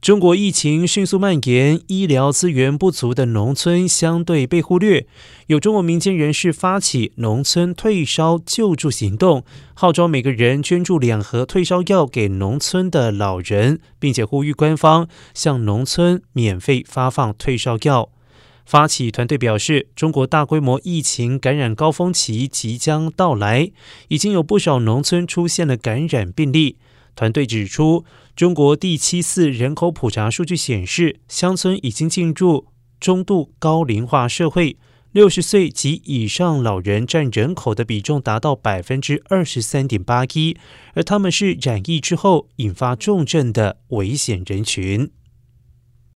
中国疫情迅速蔓延，医疗资源不足的农村相对被忽略。有中国民间人士发起农村退烧救助行动，号召每个人捐助两盒退烧药给农村的老人，并且呼吁官方向农村免费发放退烧药。发起团队表示，中国大规模疫情感染高峰期即将到来，已经有不少农村出现了感染病例。团队指出，中国第七次人口普查数据显示，乡村已经进入中度高龄化社会，六十岁及以上老人占人口的比重达到百分之二十三点八一，而他们是染疫之后引发重症的危险人群。